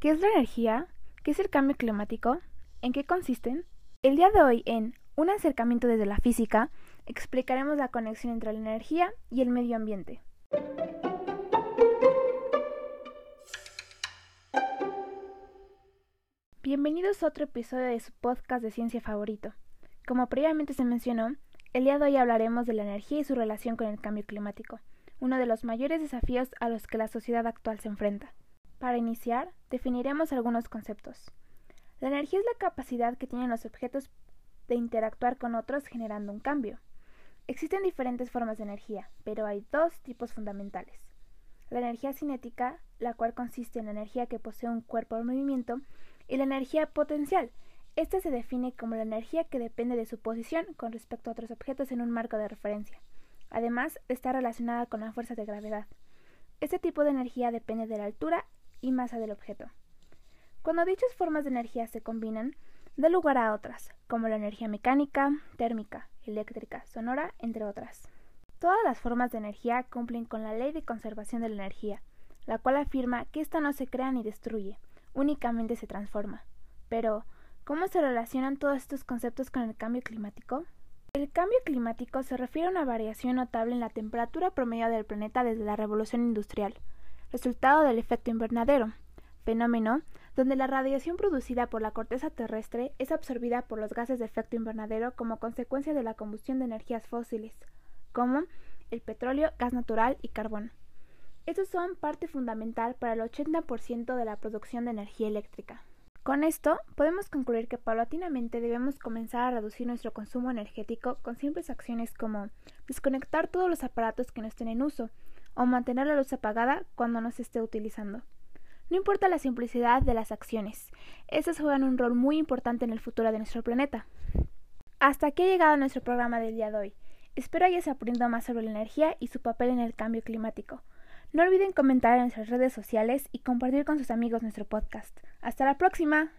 ¿Qué es la energía? ¿Qué es el cambio climático? ¿En qué consisten? El día de hoy en Un acercamiento desde la física explicaremos la conexión entre la energía y el medio ambiente. Bienvenidos a otro episodio de su podcast de ciencia favorito. Como previamente se mencionó, el día de hoy hablaremos de la energía y su relación con el cambio climático, uno de los mayores desafíos a los que la sociedad actual se enfrenta. Para iniciar, definiremos algunos conceptos. La energía es la capacidad que tienen los objetos de interactuar con otros generando un cambio. Existen diferentes formas de energía, pero hay dos tipos fundamentales. La energía cinética, la cual consiste en la energía que posee un cuerpo en movimiento, y la energía potencial. Esta se define como la energía que depende de su posición con respecto a otros objetos en un marco de referencia. Además, está relacionada con la fuerza de gravedad. Este tipo de energía depende de la altura y masa del objeto. Cuando dichas formas de energía se combinan, da lugar a otras, como la energía mecánica, térmica, eléctrica, sonora, entre otras. Todas las formas de energía cumplen con la ley de conservación de la energía, la cual afirma que ésta no se crea ni destruye, únicamente se transforma. Pero, ¿cómo se relacionan todos estos conceptos con el cambio climático? El cambio climático se refiere a una variación notable en la temperatura promedio del planeta desde la revolución industrial, resultado del efecto invernadero, fenómeno donde la radiación producida por la corteza terrestre es absorbida por los gases de efecto invernadero como consecuencia de la combustión de energías fósiles, como el petróleo, gas natural y carbón. Estos son parte fundamental para el 80% de la producción de energía eléctrica. Con esto, podemos concluir que paulatinamente debemos comenzar a reducir nuestro consumo energético con simples acciones como desconectar todos los aparatos que no estén en uso, o mantener la luz apagada cuando no se esté utilizando. No importa la simplicidad de las acciones, estas juegan un rol muy importante en el futuro de nuestro planeta. Hasta aquí ha llegado nuestro programa del día de hoy. Espero hayas aprendido más sobre la energía y su papel en el cambio climático. No olviden comentar en nuestras redes sociales y compartir con sus amigos nuestro podcast. Hasta la próxima.